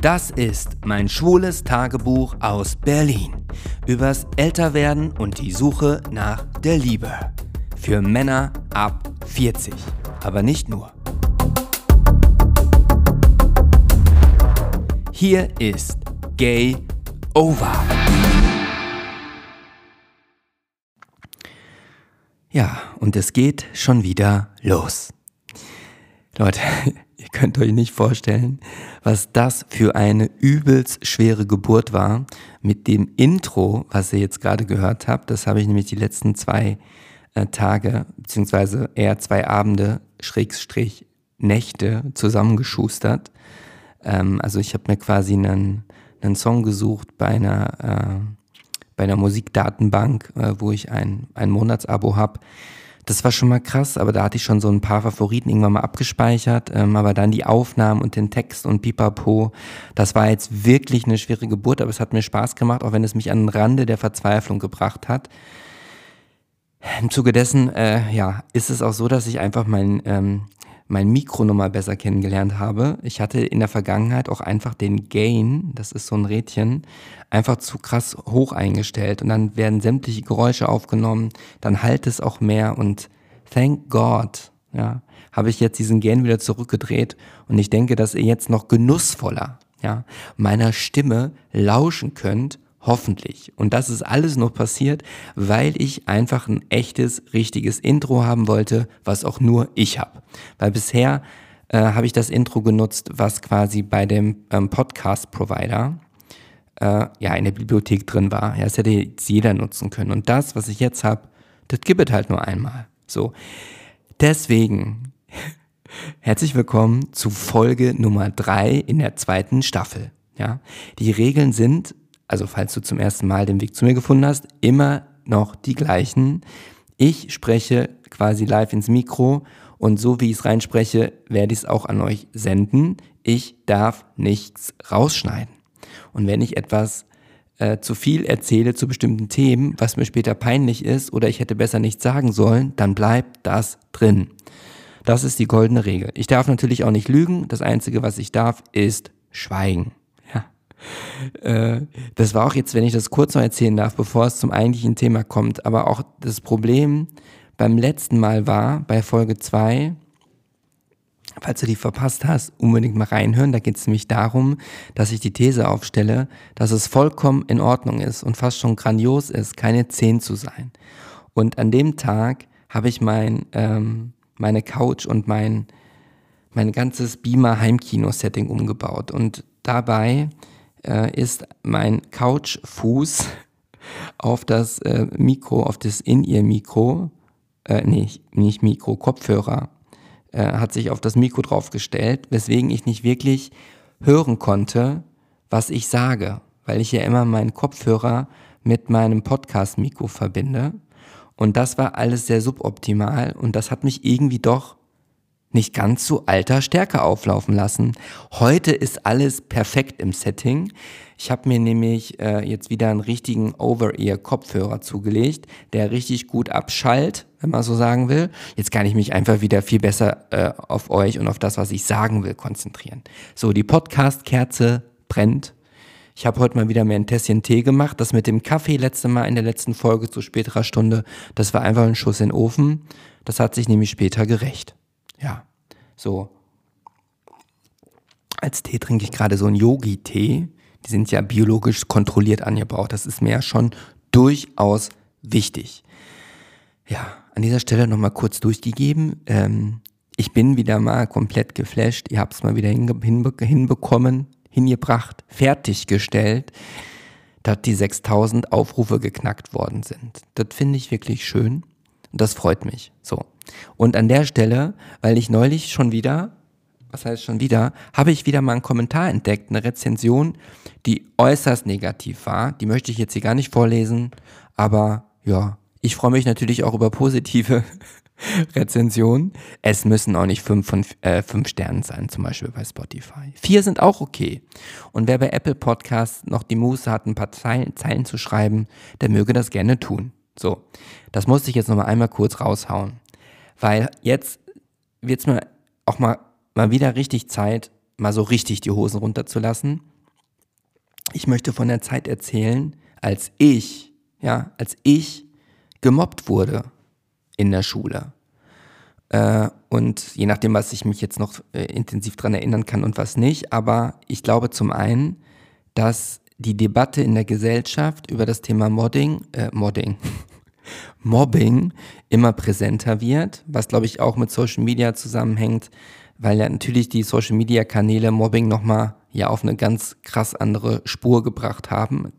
Das ist mein schwules Tagebuch aus Berlin. Übers Älterwerden und die Suche nach der Liebe. Für Männer ab 40. Aber nicht nur. Hier ist Gay Over. Ja, und es geht schon wieder los. Leute, ihr könnt euch nicht vorstellen, was das für eine übelst schwere Geburt war mit dem Intro, was ihr jetzt gerade gehört habt. Das habe ich nämlich die letzten zwei äh, Tage, beziehungsweise eher zwei Abende, Schrägstrich Nächte zusammengeschustert. Ähm, also ich habe mir quasi einen, einen Song gesucht bei einer äh, bei einer Musikdatenbank, äh, wo ich ein, ein Monatsabo habe. Das war schon mal krass, aber da hatte ich schon so ein paar Favoriten irgendwann mal abgespeichert. Ähm, aber dann die Aufnahmen und den Text und pipapo, das war jetzt wirklich eine schwere Geburt, aber es hat mir Spaß gemacht, auch wenn es mich an den Rande der Verzweiflung gebracht hat. Im Zuge dessen, äh, ja, ist es auch so, dass ich einfach mein, ähm, mein Mikro nochmal besser kennengelernt habe. Ich hatte in der Vergangenheit auch einfach den Gain, das ist so ein Rädchen, einfach zu krass hoch eingestellt. Und dann werden sämtliche Geräusche aufgenommen, dann halt es auch mehr. Und thank God, ja, habe ich jetzt diesen Gain wieder zurückgedreht. Und ich denke, dass ihr jetzt noch genussvoller, ja, meiner Stimme lauschen könnt Hoffentlich. Und das ist alles nur passiert, weil ich einfach ein echtes, richtiges Intro haben wollte, was auch nur ich habe. Weil bisher äh, habe ich das Intro genutzt, was quasi bei dem ähm, Podcast-Provider äh, ja in der Bibliothek drin war. Ja, das hätte jetzt jeder nutzen können. Und das, was ich jetzt habe, das gibt es halt nur einmal. So. Deswegen herzlich willkommen zu Folge Nummer drei in der zweiten Staffel. Ja, die Regeln sind, also falls du zum ersten Mal den Weg zu mir gefunden hast, immer noch die gleichen. Ich spreche quasi live ins Mikro und so wie ich es reinspreche, werde ich es auch an euch senden. Ich darf nichts rausschneiden. Und wenn ich etwas äh, zu viel erzähle zu bestimmten Themen, was mir später peinlich ist oder ich hätte besser nichts sagen sollen, dann bleibt das drin. Das ist die goldene Regel. Ich darf natürlich auch nicht lügen. Das Einzige, was ich darf, ist schweigen. Äh, das war auch jetzt, wenn ich das kurz noch erzählen darf, bevor es zum eigentlichen Thema kommt. Aber auch das Problem beim letzten Mal war, bei Folge 2, falls du die verpasst hast, unbedingt mal reinhören. Da geht es nämlich darum, dass ich die These aufstelle, dass es vollkommen in Ordnung ist und fast schon grandios ist, keine 10 zu sein. Und an dem Tag habe ich mein, ähm, meine Couch und mein, mein ganzes Beamer Heimkino-Setting umgebaut. Und dabei äh, ist mein Couchfuß auf das äh, Mikro, auf das In-Ear-Mikro, äh, nee, nicht Mikro, Kopfhörer, äh, hat sich auf das Mikro draufgestellt, weswegen ich nicht wirklich hören konnte, was ich sage, weil ich ja immer meinen Kopfhörer mit meinem Podcast-Mikro verbinde. Und das war alles sehr suboptimal und das hat mich irgendwie doch nicht ganz so alter Stärke auflaufen lassen. Heute ist alles perfekt im Setting. Ich habe mir nämlich äh, jetzt wieder einen richtigen Over-Ear-Kopfhörer zugelegt, der richtig gut abschallt, wenn man so sagen will. Jetzt kann ich mich einfach wieder viel besser äh, auf euch und auf das, was ich sagen will, konzentrieren. So, die Podcast-Kerze brennt. Ich habe heute mal wieder mehr ein Tässchen Tee gemacht. Das mit dem Kaffee letzte Mal in der letzten Folge zu späterer Stunde, das war einfach ein Schuss in den Ofen. Das hat sich nämlich später gerecht. Ja, so. Als Tee trinke ich gerade so einen Yogi-Tee. Die sind ja biologisch kontrolliert angebaut. Das ist mir ja schon durchaus wichtig. Ja, an dieser Stelle nochmal kurz durchgegeben. Ähm, ich bin wieder mal komplett geflasht. Ihr habt es mal wieder hinbe hinbekommen, hingebracht, fertiggestellt, dass die 6000 Aufrufe geknackt worden sind. Das finde ich wirklich schön. Das freut mich. So. Und an der Stelle, weil ich neulich schon wieder, was heißt schon wieder, habe ich wieder mal einen Kommentar entdeckt, eine Rezension, die äußerst negativ war. Die möchte ich jetzt hier gar nicht vorlesen, aber ja, ich freue mich natürlich auch über positive Rezensionen. Es müssen auch nicht fünf von äh, fünf Sternen sein, zum Beispiel bei Spotify. Vier sind auch okay. Und wer bei Apple Podcasts noch die Muße hat, ein paar Zeilen, Zeilen zu schreiben, der möge das gerne tun. So, das musste ich jetzt nochmal einmal kurz raushauen. Weil jetzt wird es mir auch mal mal wieder richtig Zeit, mal so richtig die Hosen runterzulassen. Ich möchte von der Zeit erzählen, als ich, ja, als ich gemobbt wurde in der Schule. Äh, und je nachdem, was ich mich jetzt noch äh, intensiv dran erinnern kann und was nicht, aber ich glaube zum einen, dass die Debatte in der Gesellschaft über das Thema Modding, äh, Modding, Mobbing immer präsenter wird, was glaube ich auch mit Social Media zusammenhängt, weil ja natürlich die Social Media Kanäle Mobbing nochmal ja auf eine ganz krass andere Spur gebracht haben.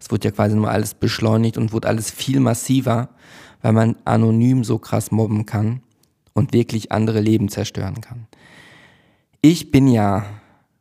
Es wurde ja quasi nur alles beschleunigt und wurde alles viel massiver, weil man anonym so krass mobben kann und wirklich andere Leben zerstören kann. Ich bin ja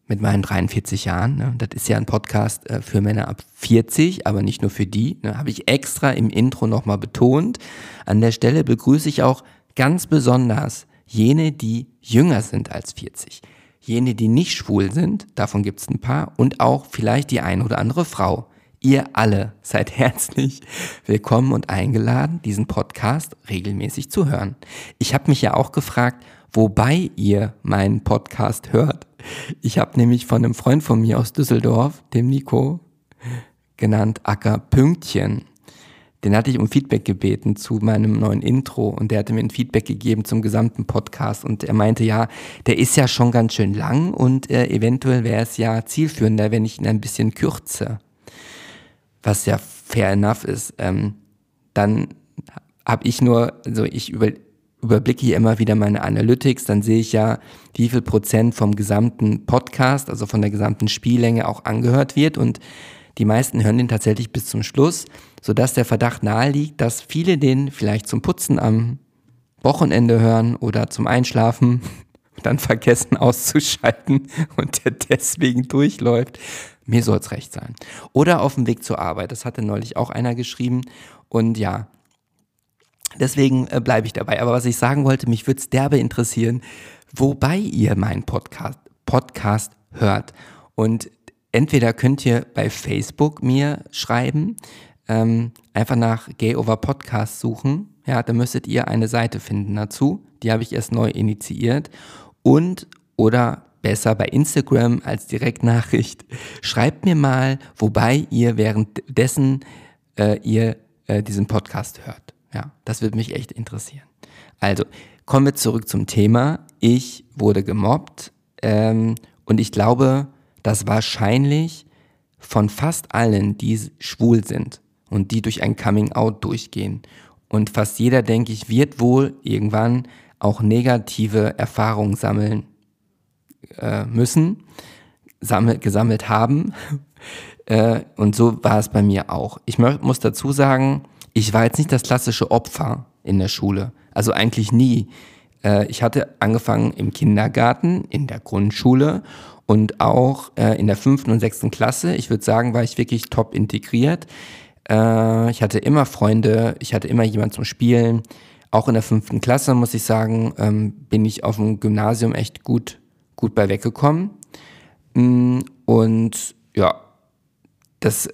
mit meinen 43 Jahren, ne, das ist ja ein Podcast äh, für Männer ab 40, aber nicht nur für die, ne, habe ich extra im Intro nochmal betont. An der Stelle begrüße ich auch ganz besonders jene, die jünger sind als 40. Jene, die nicht schwul sind, davon gibt es ein paar, und auch vielleicht die ein oder andere Frau. Ihr alle seid herzlich willkommen und eingeladen, diesen Podcast regelmäßig zu hören. Ich habe mich ja auch gefragt, wobei ihr meinen Podcast hört. Ich habe nämlich von einem Freund von mir aus Düsseldorf, dem Nico, genannt Acker Pünktchen. Den hatte ich um Feedback gebeten zu meinem neuen Intro und der hatte mir ein Feedback gegeben zum gesamten Podcast und er meinte, ja, der ist ja schon ganz schön lang und äh, eventuell wäre es ja zielführender, wenn ich ihn ein bisschen kürze. Was ja fair enough ist. Ähm, dann habe ich nur, also ich über, überblicke hier immer wieder meine Analytics, dann sehe ich ja, wie viel Prozent vom gesamten Podcast, also von der gesamten Spiellänge auch angehört wird und die meisten hören den tatsächlich bis zum Schluss, sodass der Verdacht naheliegt, dass viele den vielleicht zum Putzen am Wochenende hören oder zum Einschlafen und dann vergessen auszuschalten und der deswegen durchläuft. Mir soll es recht sein. Oder auf dem Weg zur Arbeit. Das hatte neulich auch einer geschrieben. Und ja, Deswegen äh, bleibe ich dabei. Aber was ich sagen wollte, mich würde es derbe interessieren, wobei ihr meinen Podcast, Podcast hört. Und entweder könnt ihr bei Facebook mir schreiben, ähm, einfach nach Gay Over Podcast suchen. Ja, da müsstet ihr eine Seite finden dazu. Die habe ich erst neu initiiert. Und oder besser bei Instagram als Direktnachricht. Schreibt mir mal, wobei ihr währenddessen äh, ihr äh, diesen Podcast hört. Ja, das würde mich echt interessieren. Also, kommen wir zurück zum Thema. Ich wurde gemobbt ähm, und ich glaube, dass wahrscheinlich von fast allen, die schwul sind und die durch ein Coming-out durchgehen. Und fast jeder, denke ich, wird wohl irgendwann auch negative Erfahrungen sammeln äh, müssen, sammel, gesammelt haben. äh, und so war es bei mir auch. Ich muss dazu sagen, ich war jetzt nicht das klassische Opfer in der Schule. Also eigentlich nie. Äh, ich hatte angefangen im Kindergarten, in der Grundschule und auch äh, in der fünften und sechsten Klasse. Ich würde sagen, war ich wirklich top integriert. Äh, ich hatte immer Freunde, ich hatte immer jemand zum Spielen. Auch in der fünften Klasse, muss ich sagen, ähm, bin ich auf dem Gymnasium echt gut, gut bei weggekommen. Mm, und ja, das,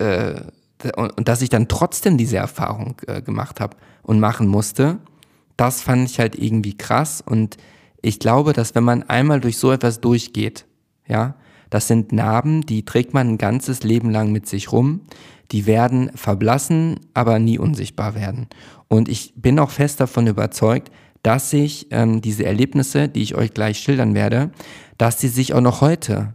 äh, und dass ich dann trotzdem diese Erfahrung äh, gemacht habe und machen musste, das fand ich halt irgendwie krass. Und ich glaube, dass wenn man einmal durch so etwas durchgeht, ja, das sind Narben, die trägt man ein ganzes Leben lang mit sich rum. Die werden verblassen, aber nie unsichtbar werden. Und ich bin auch fest davon überzeugt, dass sich ähm, diese Erlebnisse, die ich euch gleich schildern werde, dass sie sich auch noch heute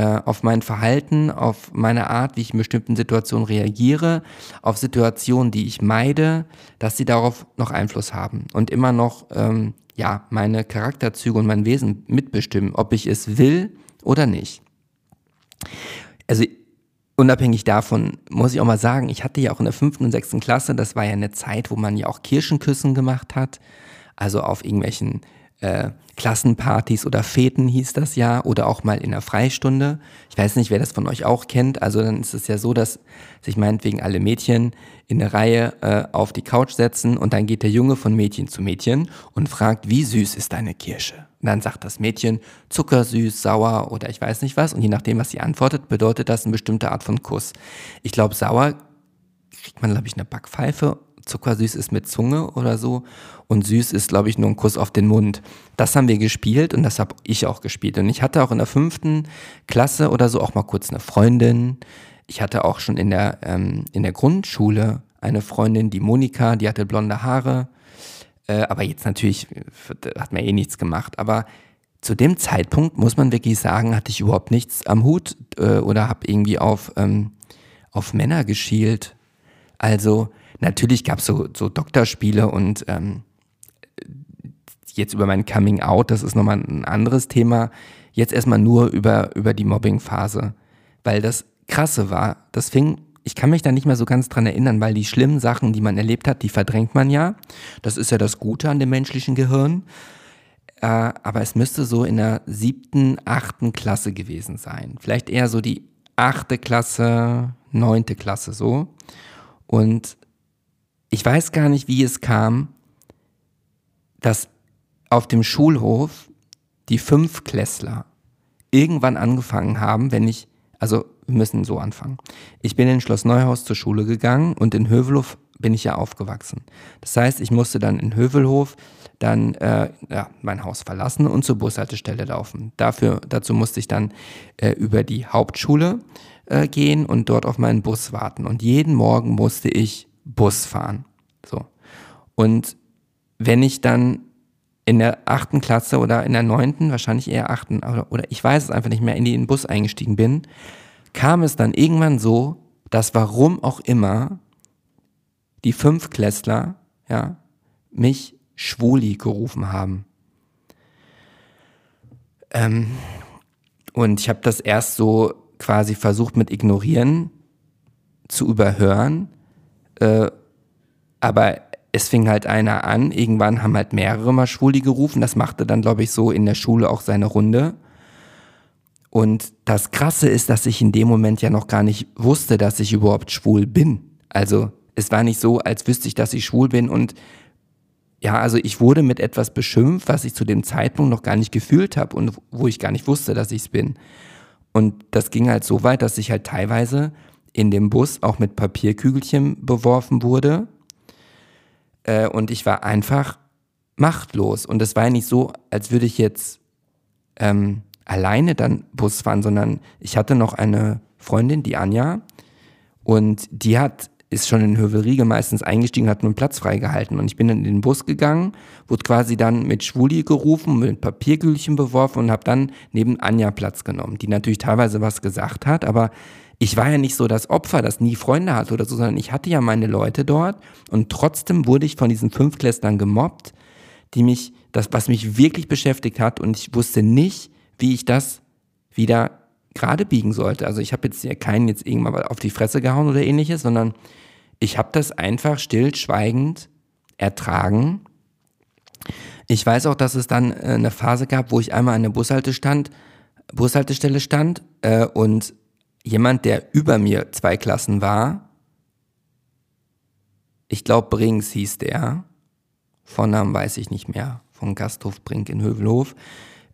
äh, auf mein Verhalten, auf meine Art, wie ich in bestimmten Situationen reagiere, auf Situationen, die ich meide, dass sie darauf noch Einfluss haben und immer noch ähm, ja meine Charakterzüge und mein Wesen mitbestimmen, ob ich es will oder nicht. Also unabhängig davon muss ich auch mal sagen, ich hatte ja auch in der fünften und sechsten Klasse, das war ja eine Zeit, wo man ja auch Kirschenküssen gemacht hat, also auf irgendwelchen äh, Klassenpartys oder Feten hieß das ja oder auch mal in der Freistunde. Ich weiß nicht, wer das von euch auch kennt. Also dann ist es ja so, dass sich meinetwegen alle Mädchen in der Reihe äh, auf die Couch setzen und dann geht der Junge von Mädchen zu Mädchen und fragt, wie süß ist deine Kirsche? Und dann sagt das Mädchen zuckersüß, sauer oder ich weiß nicht was. Und je nachdem, was sie antwortet, bedeutet das eine bestimmte Art von Kuss. Ich glaube, sauer kriegt man, glaube ich, eine Backpfeife zuckersüß ist mit Zunge oder so und süß ist, glaube ich, nur ein Kuss auf den Mund. Das haben wir gespielt und das habe ich auch gespielt. Und ich hatte auch in der fünften Klasse oder so auch mal kurz eine Freundin. Ich hatte auch schon in der, ähm, in der Grundschule eine Freundin, die Monika, die hatte blonde Haare. Äh, aber jetzt natürlich hat man eh nichts gemacht. Aber zu dem Zeitpunkt, muss man wirklich sagen, hatte ich überhaupt nichts am Hut äh, oder habe irgendwie auf, ähm, auf Männer geschielt. Also natürlich gab es so, so Doktorspiele und ähm, jetzt über mein Coming Out, das ist nochmal ein anderes Thema. Jetzt erstmal nur über, über die Mobbing-Phase. Weil das Krasse war, das fing ich kann mich da nicht mehr so ganz dran erinnern, weil die schlimmen Sachen, die man erlebt hat, die verdrängt man ja. Das ist ja das Gute an dem menschlichen Gehirn. Äh, aber es müsste so in der siebten, achten Klasse gewesen sein. Vielleicht eher so die achte Klasse, neunte Klasse so. Und ich weiß gar nicht, wie es kam, dass auf dem Schulhof die Fünfklässler irgendwann angefangen haben, wenn ich, also wir müssen so anfangen. Ich bin in Schloss Neuhaus zur Schule gegangen und in Hövelhof bin ich ja aufgewachsen. Das heißt, ich musste dann in Hövelhof dann äh, ja, mein Haus verlassen und zur Bushaltestelle laufen. Dafür, dazu musste ich dann äh, über die Hauptschule äh, gehen und dort auf meinen Bus warten. Und jeden Morgen musste ich Bus fahren. So. Und wenn ich dann in der achten Klasse oder in der neunten, wahrscheinlich eher achten, oder, oder ich weiß es einfach nicht mehr, in den Bus eingestiegen bin, kam es dann irgendwann so, dass warum auch immer die Fünfklässler, ja, mich Schwuli gerufen haben. Ähm, und ich habe das erst so quasi versucht mit Ignorieren zu überhören. Äh, aber es fing halt einer an. Irgendwann haben halt mehrere mal Schwuli gerufen. Das machte dann, glaube ich, so in der Schule auch seine Runde. Und das Krasse ist, dass ich in dem Moment ja noch gar nicht wusste, dass ich überhaupt schwul bin. Also es war nicht so, als wüsste ich, dass ich schwul bin und ja, also ich wurde mit etwas beschimpft, was ich zu dem Zeitpunkt noch gar nicht gefühlt habe und wo ich gar nicht wusste, dass ich es bin. Und das ging halt so weit, dass ich halt teilweise in dem Bus auch mit Papierkügelchen beworfen wurde. Äh, und ich war einfach machtlos. Und es war ja nicht so, als würde ich jetzt ähm, alleine dann Bus fahren, sondern ich hatte noch eine Freundin, die Anja, und die hat ist schon in Hövelriege meistens eingestiegen, hat nur einen Platz freigehalten. Und ich bin dann in den Bus gegangen, wurde quasi dann mit Schwuli gerufen, mit Papierkügelchen beworfen und habe dann neben Anja Platz genommen, die natürlich teilweise was gesagt hat, aber ich war ja nicht so das Opfer, das nie Freunde hatte oder so, sondern ich hatte ja meine Leute dort und trotzdem wurde ich von diesen Fünfklässlern gemobbt, die mich, das, was mich wirklich beschäftigt hat und ich wusste nicht, wie ich das wieder gerade biegen sollte. Also ich habe jetzt ja keinen jetzt irgendwann auf die Fresse gehauen oder ähnliches, sondern ich habe das einfach stillschweigend ertragen. Ich weiß auch, dass es dann äh, eine Phase gab, wo ich einmal an der Bushalte stand, Bushaltestelle stand äh, und jemand, der über mir zwei Klassen war, ich glaube Brings hieß der, Vornamen weiß ich nicht mehr, von Gasthof Brink in Hövelhof,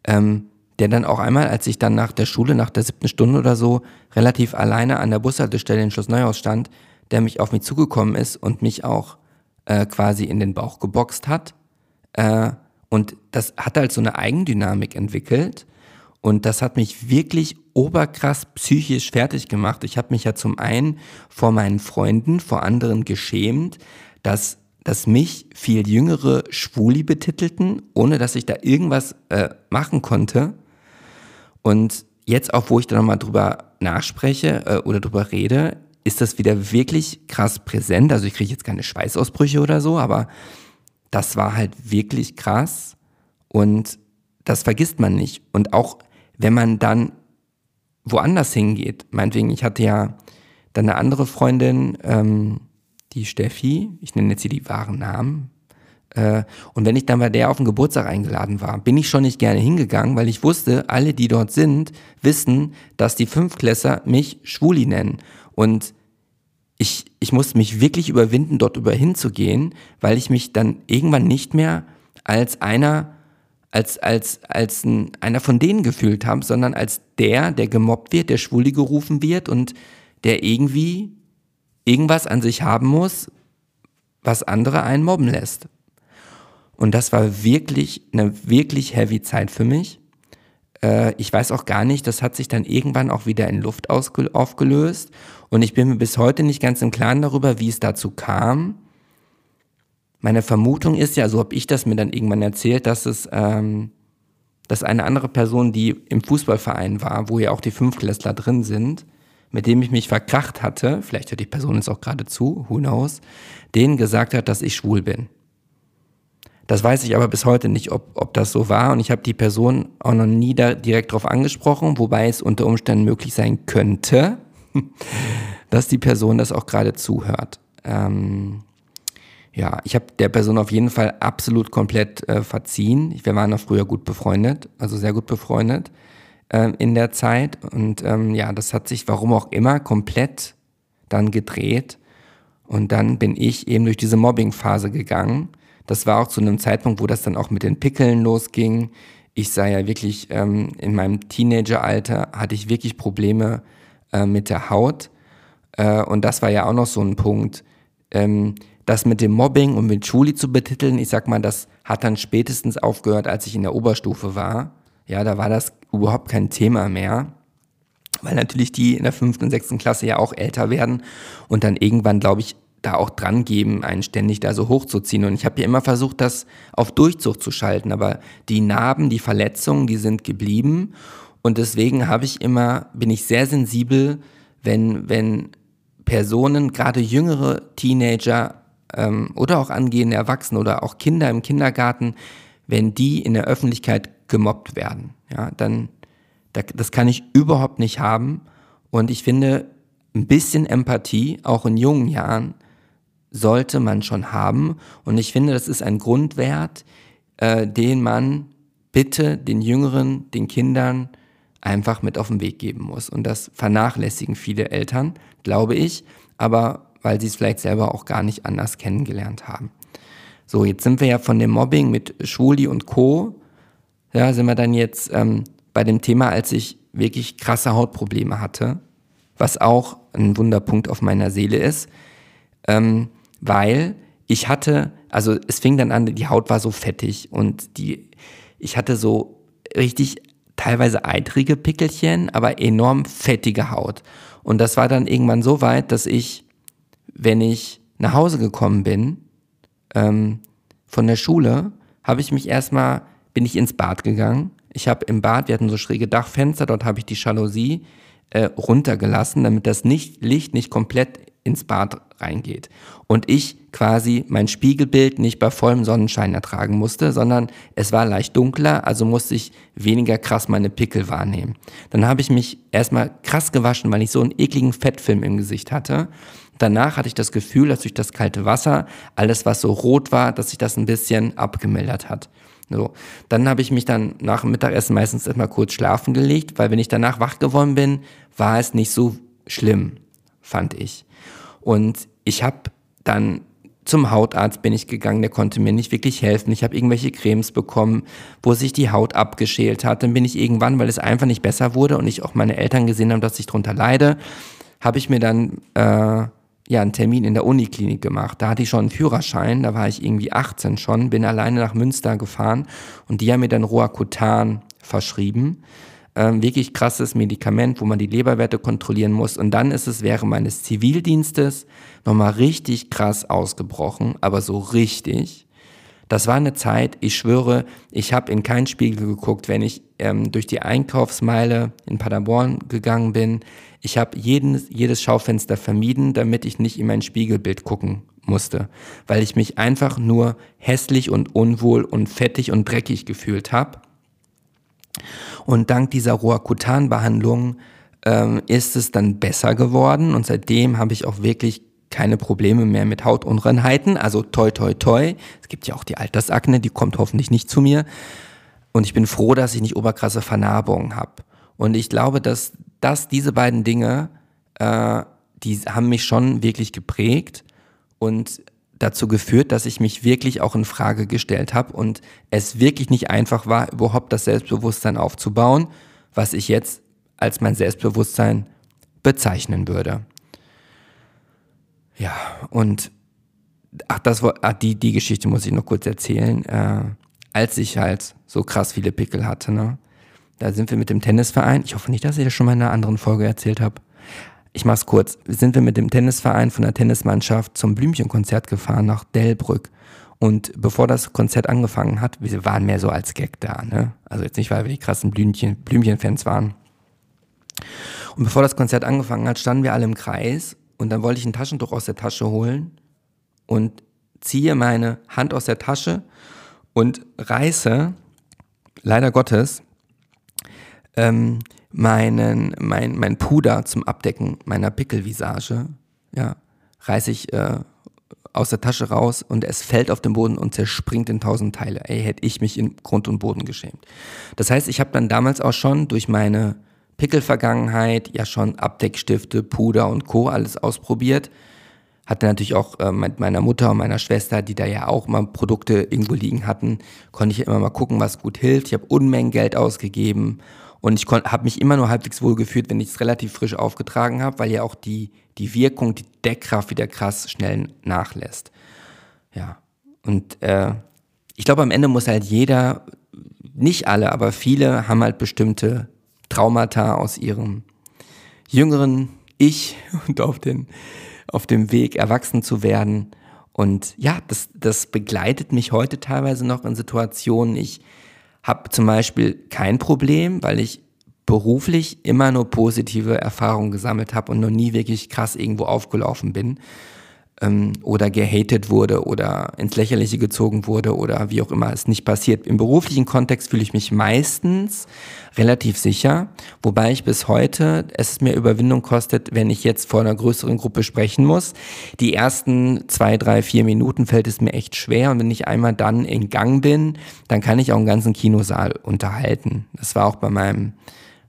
ähm, der dann auch einmal, als ich dann nach der Schule, nach der siebten Stunde oder so, relativ alleine an der Bushaltestelle in Schloss Neuhaus stand, der mich auf mich zugekommen ist und mich auch äh, quasi in den Bauch geboxt hat. Äh, und das hat halt so eine Eigendynamik entwickelt. Und das hat mich wirklich oberkrass psychisch fertig gemacht. Ich habe mich ja zum einen vor meinen Freunden, vor anderen geschämt, dass dass mich viel jüngere Schwuli betitelten, ohne dass ich da irgendwas äh, machen konnte. Und jetzt auch, wo ich da nochmal drüber nachspreche äh, oder drüber rede, ist das wieder wirklich krass präsent. Also ich kriege jetzt keine Schweißausbrüche oder so, aber das war halt wirklich krass und das vergisst man nicht. Und auch wenn man dann woanders hingeht, meinetwegen, ich hatte ja dann eine andere Freundin, ähm, die Steffi, ich nenne jetzt hier die wahren Namen, äh, und wenn ich dann bei der auf den Geburtstag eingeladen war, bin ich schon nicht gerne hingegangen, weil ich wusste, alle, die dort sind, wissen, dass die Fünfklässer mich Schwuli nennen. Und ich, ich musste mich wirklich überwinden, dort über hinzugehen, weil ich mich dann irgendwann nicht mehr als einer, als, als, als ein, einer von denen gefühlt habe, sondern als der, der gemobbt wird, der Schwuli gerufen wird und der irgendwie irgendwas an sich haben muss, was andere einen mobben lässt. Und das war wirklich eine wirklich heavy Zeit für mich. Äh, ich weiß auch gar nicht, das hat sich dann irgendwann auch wieder in Luft aufgelöst. Und ich bin mir bis heute nicht ganz im Klaren darüber, wie es dazu kam. Meine Vermutung ist ja, so habe ich das mir dann irgendwann erzählt, dass es, ähm, dass eine andere Person, die im Fußballverein war, wo ja auch die Fünfklässler drin sind, mit dem ich mich verkracht hatte, vielleicht hört die Person jetzt auch gerade zu, who knows, denen gesagt hat, dass ich schwul bin. Das weiß ich aber bis heute nicht, ob, ob das so war. Und ich habe die Person auch noch nie da direkt darauf angesprochen, wobei es unter Umständen möglich sein könnte, dass die Person das auch gerade zuhört. Ähm, ja, ich habe der Person auf jeden Fall absolut komplett äh, verziehen. Wir waren auch früher gut befreundet, also sehr gut befreundet äh, in der Zeit. Und ähm, ja, das hat sich, warum auch immer, komplett dann gedreht. Und dann bin ich eben durch diese Mobbing-Phase gegangen das war auch zu einem Zeitpunkt, wo das dann auch mit den Pickeln losging. Ich sah ja wirklich, ähm, in meinem Teenageralter hatte ich wirklich Probleme äh, mit der Haut. Äh, und das war ja auch noch so ein Punkt. Ähm, das mit dem Mobbing und mit Schuli zu betiteln, ich sag mal, das hat dann spätestens aufgehört, als ich in der Oberstufe war. Ja, da war das überhaupt kein Thema mehr. Weil natürlich die in der fünften und sechsten Klasse ja auch älter werden und dann irgendwann, glaube ich, da auch dran geben, einen ständig da so hochzuziehen. Und ich habe ja immer versucht, das auf Durchzug zu schalten. Aber die Narben, die Verletzungen, die sind geblieben. Und deswegen habe ich immer, bin ich sehr sensibel, wenn, wenn Personen, gerade jüngere Teenager ähm, oder auch angehende Erwachsene oder auch Kinder im Kindergarten, wenn die in der Öffentlichkeit gemobbt werden. Ja, dann, das kann ich überhaupt nicht haben. Und ich finde, ein bisschen Empathie, auch in jungen Jahren, sollte man schon haben. Und ich finde, das ist ein Grundwert, äh, den man bitte den Jüngeren, den Kindern einfach mit auf den Weg geben muss. Und das vernachlässigen viele Eltern, glaube ich, aber weil sie es vielleicht selber auch gar nicht anders kennengelernt haben. So, jetzt sind wir ja von dem Mobbing mit Schwuli und Co. Ja, sind wir dann jetzt ähm, bei dem Thema, als ich wirklich krasse Hautprobleme hatte, was auch ein Wunderpunkt auf meiner Seele ist. Ähm, weil ich hatte, also es fing dann an, die Haut war so fettig und die, ich hatte so richtig teilweise eitrige Pickelchen, aber enorm fettige Haut. Und das war dann irgendwann so weit, dass ich, wenn ich nach Hause gekommen bin, ähm, von der Schule, habe ich mich erstmal, bin ich ins Bad gegangen. Ich habe im Bad, wir hatten so schräge Dachfenster, dort habe ich die Jalousie äh, runtergelassen, damit das nicht, Licht nicht komplett ins Bad reingeht. Und ich quasi mein Spiegelbild nicht bei vollem Sonnenschein ertragen musste, sondern es war leicht dunkler, also musste ich weniger krass meine Pickel wahrnehmen. Dann habe ich mich erstmal krass gewaschen, weil ich so einen ekligen Fettfilm im Gesicht hatte. Danach hatte ich das Gefühl, dass durch das kalte Wasser alles, was so rot war, dass sich das ein bisschen abgemildert hat. So. Dann habe ich mich dann nach dem Mittagessen meistens erstmal kurz schlafen gelegt, weil wenn ich danach wach geworden bin, war es nicht so schlimm, fand ich. Und ich habe dann zum Hautarzt bin ich gegangen, der konnte mir nicht wirklich helfen. Ich habe irgendwelche Cremes bekommen, wo sich die Haut abgeschält hat. Dann bin ich irgendwann, weil es einfach nicht besser wurde und ich auch meine Eltern gesehen haben, dass ich drunter leide, habe ich mir dann äh, ja einen Termin in der Uniklinik gemacht. Da hatte ich schon einen Führerschein, da war ich irgendwie 18 schon, bin alleine nach Münster gefahren und die haben mir dann Roacutan verschrieben ähm, wirklich krasses Medikament, wo man die Leberwerte kontrollieren muss. Und dann ist es während meines Zivildienstes nochmal richtig krass ausgebrochen, aber so richtig. Das war eine Zeit, ich schwöre, ich habe in keinen Spiegel geguckt, wenn ich ähm, durch die Einkaufsmeile in Paderborn gegangen bin. Ich habe jedes Schaufenster vermieden, damit ich nicht in mein Spiegelbild gucken musste, weil ich mich einfach nur hässlich und unwohl und fettig und dreckig gefühlt habe. Und dank dieser Roacutan-Behandlung ähm, ist es dann besser geworden und seitdem habe ich auch wirklich keine Probleme mehr mit Hautunreinheiten. Also toi toi toi. Es gibt ja auch die Altersakne, die kommt hoffentlich nicht zu mir. Und ich bin froh, dass ich nicht oberkrasse Vernarbungen habe. Und ich glaube, dass, dass diese beiden Dinge, äh, die haben mich schon wirklich geprägt. Und dazu geführt, dass ich mich wirklich auch in Frage gestellt habe und es wirklich nicht einfach war, überhaupt das Selbstbewusstsein aufzubauen, was ich jetzt als mein Selbstbewusstsein bezeichnen würde. Ja, und ach, das war, ach, die, die Geschichte muss ich noch kurz erzählen. Äh, als ich halt so krass viele Pickel hatte, ne? Da sind wir mit dem Tennisverein. Ich hoffe nicht, dass ich das schon mal in einer anderen Folge erzählt habe. Ich mach's kurz. Sind wir mit dem Tennisverein von der Tennismannschaft zum Blümchenkonzert gefahren nach Delbrück. Und bevor das Konzert angefangen hat, wir waren mehr so als Gag da, ne? Also jetzt nicht, weil wir die krassen Blümchen, Blümchen-Fans waren. Und bevor das Konzert angefangen hat, standen wir alle im Kreis und dann wollte ich ein Taschentuch aus der Tasche holen und ziehe meine Hand aus der Tasche und reiße, leider Gottes, ähm, meinen, mein, mein Puder zum Abdecken meiner Pickelvisage, ja, reiße ich äh, aus der Tasche raus und es fällt auf den Boden und zerspringt in tausend Teile. Ey, hätte ich mich in Grund und Boden geschämt. Das heißt, ich habe dann damals auch schon durch meine Pickelvergangenheit ja schon Abdeckstifte, Puder und Co. alles ausprobiert. Hatte natürlich auch äh, mit meiner Mutter und meiner Schwester, die da ja auch mal Produkte irgendwo liegen hatten, konnte ich immer mal gucken, was gut hilft. Ich habe Unmengen Geld ausgegeben und ich habe mich immer nur halbwegs wohl gefühlt, wenn ich es relativ frisch aufgetragen habe, weil ja auch die, die Wirkung, die Deckkraft wieder krass schnell nachlässt. Ja. Und äh, ich glaube, am Ende muss halt jeder, nicht alle, aber viele haben halt bestimmte Traumata aus ihrem jüngeren Ich und auf, den, auf dem Weg, erwachsen zu werden. Und ja, das, das begleitet mich heute teilweise noch in Situationen. Ich habe zum Beispiel kein Problem, weil ich beruflich immer nur positive Erfahrungen gesammelt habe und noch nie wirklich krass irgendwo aufgelaufen bin ähm, oder gehatet wurde oder ins Lächerliche gezogen wurde oder wie auch immer es nicht passiert. Im beruflichen Kontext fühle ich mich meistens relativ sicher, wobei ich bis heute es mir Überwindung kostet, wenn ich jetzt vor einer größeren Gruppe sprechen muss. Die ersten zwei, drei, vier Minuten fällt es mir echt schwer und wenn ich einmal dann in Gang bin, dann kann ich auch einen ganzen Kinosaal unterhalten. Das war auch bei meinem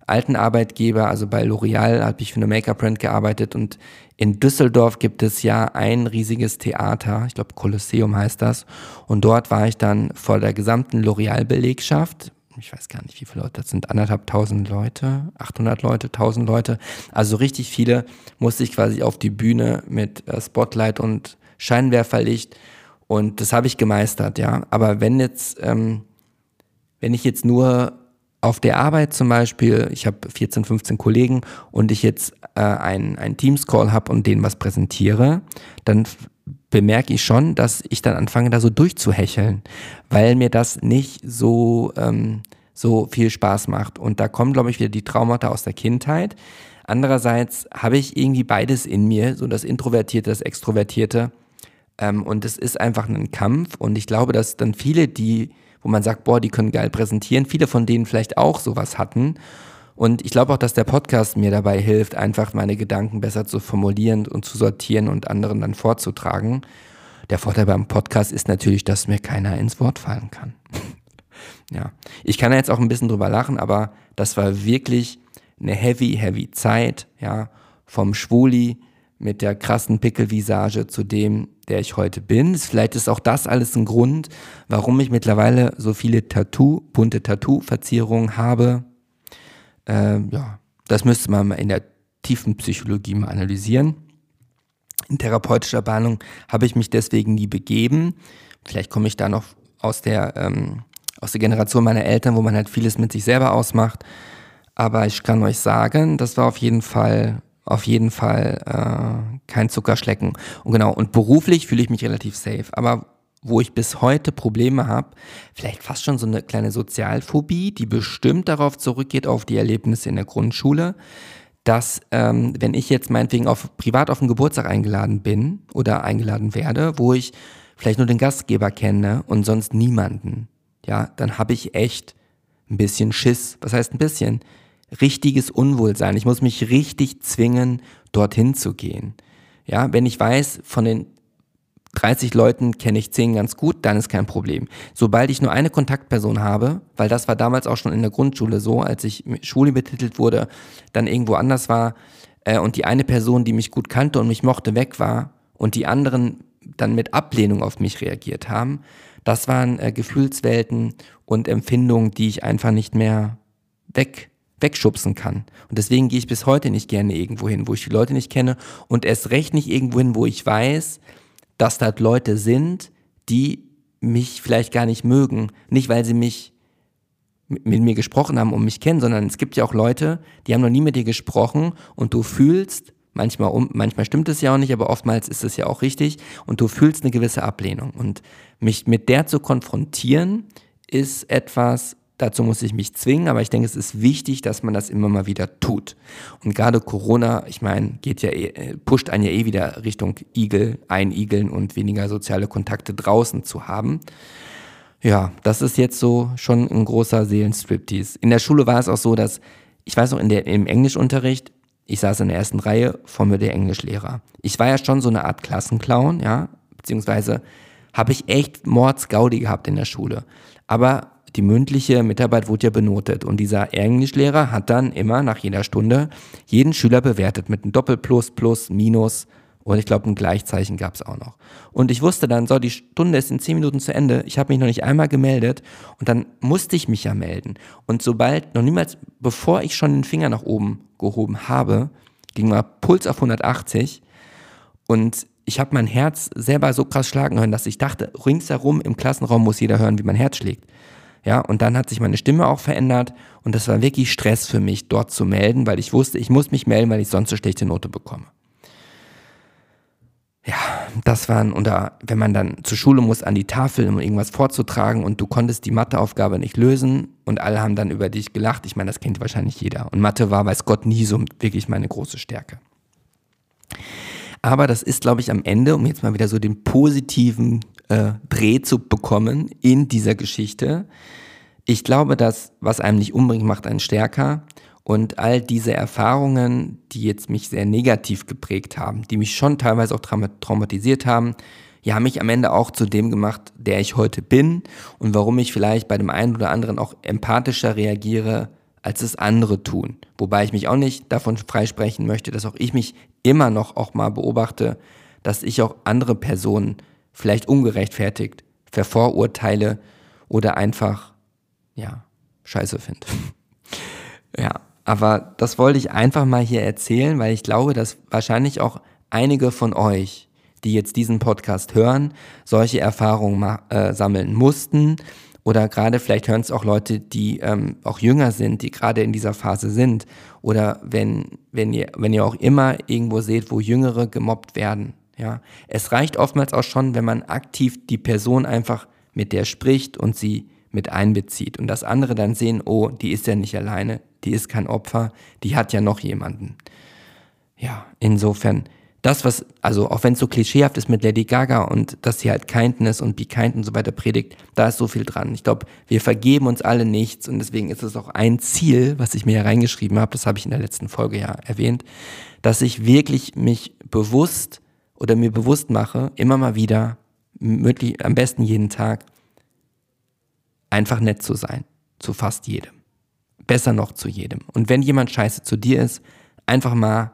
alten Arbeitgeber, also bei L'Oreal, habe ich für eine Make-up-Brand gearbeitet und in Düsseldorf gibt es ja ein riesiges Theater, ich glaube Kolosseum heißt das. Und dort war ich dann vor der gesamten L'Oreal-Belegschaft. Ich weiß gar nicht, wie viele Leute das sind, anderthalb tausend Leute, 800 Leute, 1000 Leute. Also richtig viele musste ich quasi auf die Bühne mit äh, Spotlight und Scheinwerferlicht. Und das habe ich gemeistert, ja. Aber wenn jetzt, ähm, wenn ich jetzt nur auf der Arbeit zum Beispiel, ich habe 14, 15 Kollegen und ich jetzt äh, einen, Teams-Call habe und denen was präsentiere, dann bemerke ich schon, dass ich dann anfange, da so durchzuhecheln, weil mir das nicht so, ähm, so viel Spaß macht. Und da kommen, glaube ich, wieder die Traumata aus der Kindheit. Andererseits habe ich irgendwie beides in mir, so das Introvertierte, das Extrovertierte. Ähm, und es ist einfach ein Kampf. Und ich glaube, dass dann viele, die wo man sagt, boah, die können geil präsentieren. Viele von denen vielleicht auch sowas hatten. Und ich glaube auch, dass der Podcast mir dabei hilft, einfach meine Gedanken besser zu formulieren und zu sortieren und anderen dann vorzutragen. Der Vorteil beim Podcast ist natürlich, dass mir keiner ins Wort fallen kann. ja, ich kann jetzt auch ein bisschen drüber lachen, aber das war wirklich eine heavy, heavy Zeit, ja, vom Schwuli mit der krassen Pickelvisage zu dem, der ich heute bin. Vielleicht ist auch das alles ein Grund, warum ich mittlerweile so viele Tattoo, bunte Tattoo-Verzierungen habe. Ähm, ja, das müsste man in der tiefen Psychologie mal analysieren. In therapeutischer Behandlung habe ich mich deswegen nie begeben. Vielleicht komme ich da noch aus der, ähm, aus der Generation meiner Eltern, wo man halt vieles mit sich selber ausmacht. Aber ich kann euch sagen, das war auf jeden Fall auf jeden Fall äh, kein Zuckerschlecken. Und genau, und beruflich fühle ich mich relativ safe. Aber wo ich bis heute Probleme habe, vielleicht fast schon so eine kleine Sozialphobie, die bestimmt darauf zurückgeht, auf die Erlebnisse in der Grundschule, dass ähm, wenn ich jetzt meinetwegen auf, privat auf einen Geburtstag eingeladen bin oder eingeladen werde, wo ich vielleicht nur den Gastgeber kenne und sonst niemanden, ja, dann habe ich echt ein bisschen Schiss. Was heißt ein bisschen? Richtiges Unwohlsein. Ich muss mich richtig zwingen, dorthin zu gehen. Ja, wenn ich weiß, von den 30 Leuten kenne ich 10 ganz gut, dann ist kein Problem. Sobald ich nur eine Kontaktperson habe, weil das war damals auch schon in der Grundschule so, als ich Schule betitelt wurde, dann irgendwo anders war äh, und die eine Person, die mich gut kannte und mich mochte, weg war und die anderen dann mit Ablehnung auf mich reagiert haben, das waren äh, Gefühlswelten und Empfindungen, die ich einfach nicht mehr weg wegschubsen kann. Und deswegen gehe ich bis heute nicht gerne irgendwo hin, wo ich die Leute nicht kenne und erst recht nicht irgendwo hin, wo ich weiß, dass dort Leute sind, die mich vielleicht gar nicht mögen. Nicht, weil sie mich mit mir gesprochen haben und mich kennen, sondern es gibt ja auch Leute, die haben noch nie mit dir gesprochen und du fühlst, manchmal, manchmal stimmt es ja auch nicht, aber oftmals ist es ja auch richtig und du fühlst eine gewisse Ablehnung. Und mich mit der zu konfrontieren, ist etwas, dazu muss ich mich zwingen, aber ich denke, es ist wichtig, dass man das immer mal wieder tut. Und gerade Corona, ich meine, geht ja, eh, pusht einen ja eh wieder Richtung Igel, einigeln und weniger soziale Kontakte draußen zu haben. Ja, das ist jetzt so schon ein großer Seelenstriptease. In der Schule war es auch so, dass, ich weiß noch, in der, im Englischunterricht, ich saß in der ersten Reihe vor mir der Englischlehrer. Ich war ja schon so eine Art Klassenclown, ja, beziehungsweise habe ich echt Mordsgaudi gehabt in der Schule. Aber die mündliche Mitarbeit wurde ja benotet und dieser Englischlehrer hat dann immer nach jeder Stunde jeden Schüler bewertet mit einem Doppelplus, Plus, Minus und ich glaube ein Gleichzeichen gab es auch noch. Und ich wusste dann, so die Stunde ist in zehn Minuten zu Ende, ich habe mich noch nicht einmal gemeldet und dann musste ich mich ja melden. Und sobald, noch niemals, bevor ich schon den Finger nach oben gehoben habe, ging mal Puls auf 180 und ich habe mein Herz selber so krass schlagen hören, dass ich dachte, ringsherum im Klassenraum muss jeder hören, wie mein Herz schlägt. Ja, und dann hat sich meine Stimme auch verändert und das war wirklich Stress für mich, dort zu melden, weil ich wusste, ich muss mich melden, weil ich sonst eine schlechte Note bekomme. Ja, das waren, oder wenn man dann zur Schule muss, an die Tafel, um irgendwas vorzutragen und du konntest die Matheaufgabe nicht lösen und alle haben dann über dich gelacht. Ich meine, das kennt wahrscheinlich jeder. Und Mathe war, weiß Gott, nie so wirklich meine große Stärke. Aber das ist, glaube ich, am Ende, um jetzt mal wieder so den positiven äh, Dreh zu bekommen in dieser Geschichte. Ich glaube, dass was einem nicht umbringt, macht einen stärker. Und all diese Erfahrungen, die jetzt mich sehr negativ geprägt haben, die mich schon teilweise auch traumatisiert haben, ja, haben mich am Ende auch zu dem gemacht, der ich heute bin und warum ich vielleicht bei dem einen oder anderen auch empathischer reagiere, als es andere tun. Wobei ich mich auch nicht davon freisprechen möchte, dass auch ich mich immer noch auch mal beobachte, dass ich auch andere Personen vielleicht ungerechtfertigt vervorurteile oder einfach, ja, scheiße finde. ja, aber das wollte ich einfach mal hier erzählen, weil ich glaube, dass wahrscheinlich auch einige von euch, die jetzt diesen Podcast hören, solche Erfahrungen äh, sammeln mussten. Oder gerade vielleicht hören es auch Leute, die ähm, auch jünger sind, die gerade in dieser Phase sind. Oder wenn, wenn, ihr, wenn ihr auch immer irgendwo seht, wo Jüngere gemobbt werden. Ja, es reicht oftmals auch schon, wenn man aktiv die Person einfach mit der spricht und sie mit einbezieht und dass andere dann sehen, oh, die ist ja nicht alleine, die ist kein Opfer, die hat ja noch jemanden. Ja, insofern, das was, also auch wenn es so klischeehaft ist mit Lady Gaga und dass sie halt Kindness und Be Kind und so weiter predigt, da ist so viel dran. Ich glaube, wir vergeben uns alle nichts und deswegen ist es auch ein Ziel, was ich mir hier reingeschrieben habe, das habe ich in der letzten Folge ja erwähnt, dass ich wirklich mich bewusst oder mir bewusst mache, immer mal wieder, möglich, am besten jeden Tag, einfach nett zu sein. Zu fast jedem. Besser noch zu jedem. Und wenn jemand scheiße zu dir ist, einfach mal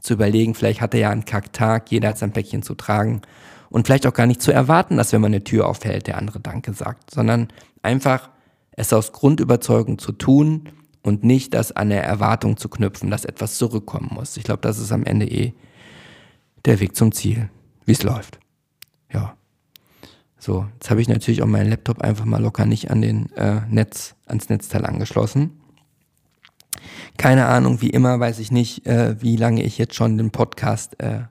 zu überlegen, vielleicht hat er ja einen Kacktag, jeder hat sein Päckchen zu tragen und vielleicht auch gar nicht zu erwarten, dass wenn man eine Tür aufhält, der andere Danke sagt, sondern einfach es aus Grundüberzeugung zu tun und nicht das an der Erwartung zu knüpfen, dass etwas zurückkommen muss. Ich glaube, das ist am Ende eh der Weg zum Ziel, wie es läuft. Ja. So, jetzt habe ich natürlich auch meinen Laptop einfach mal locker nicht an den äh, Netz, ans Netzteil angeschlossen. Keine Ahnung, wie immer weiß ich nicht, äh, wie lange ich jetzt schon den Podcast, äh,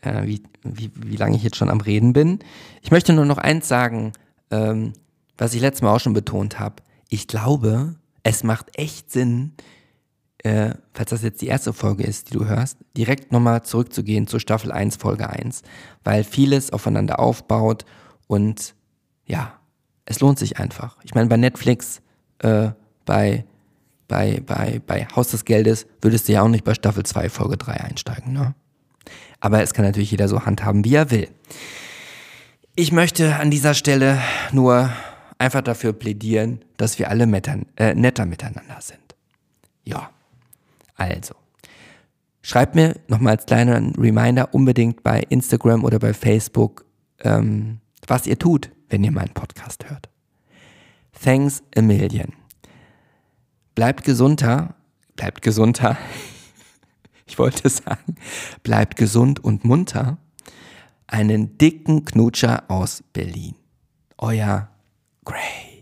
äh, wie, wie, wie lange ich jetzt schon am Reden bin. Ich möchte nur noch eins sagen, ähm, was ich letztes Mal auch schon betont habe. Ich glaube, es macht echt Sinn, äh, falls das jetzt die erste Folge ist, die du hörst, direkt nochmal zurückzugehen zur Staffel 1, Folge 1, weil vieles aufeinander aufbaut und ja, es lohnt sich einfach. Ich meine, bei Netflix, äh, bei, bei, bei, bei Haus des Geldes würdest du ja auch nicht bei Staffel 2, Folge 3 einsteigen, ne? Aber es kann natürlich jeder so handhaben, wie er will. Ich möchte an dieser Stelle nur einfach dafür plädieren, dass wir alle mettern, äh, netter miteinander sind. Ja. Also, schreibt mir nochmal als kleiner Reminder unbedingt bei Instagram oder bei Facebook, ähm, was ihr tut, wenn ihr meinen Podcast hört. Thanks a million. Bleibt gesunder, bleibt gesunder. ich wollte sagen, bleibt gesund und munter. einen dicken Knutscher aus Berlin. Euer Gray.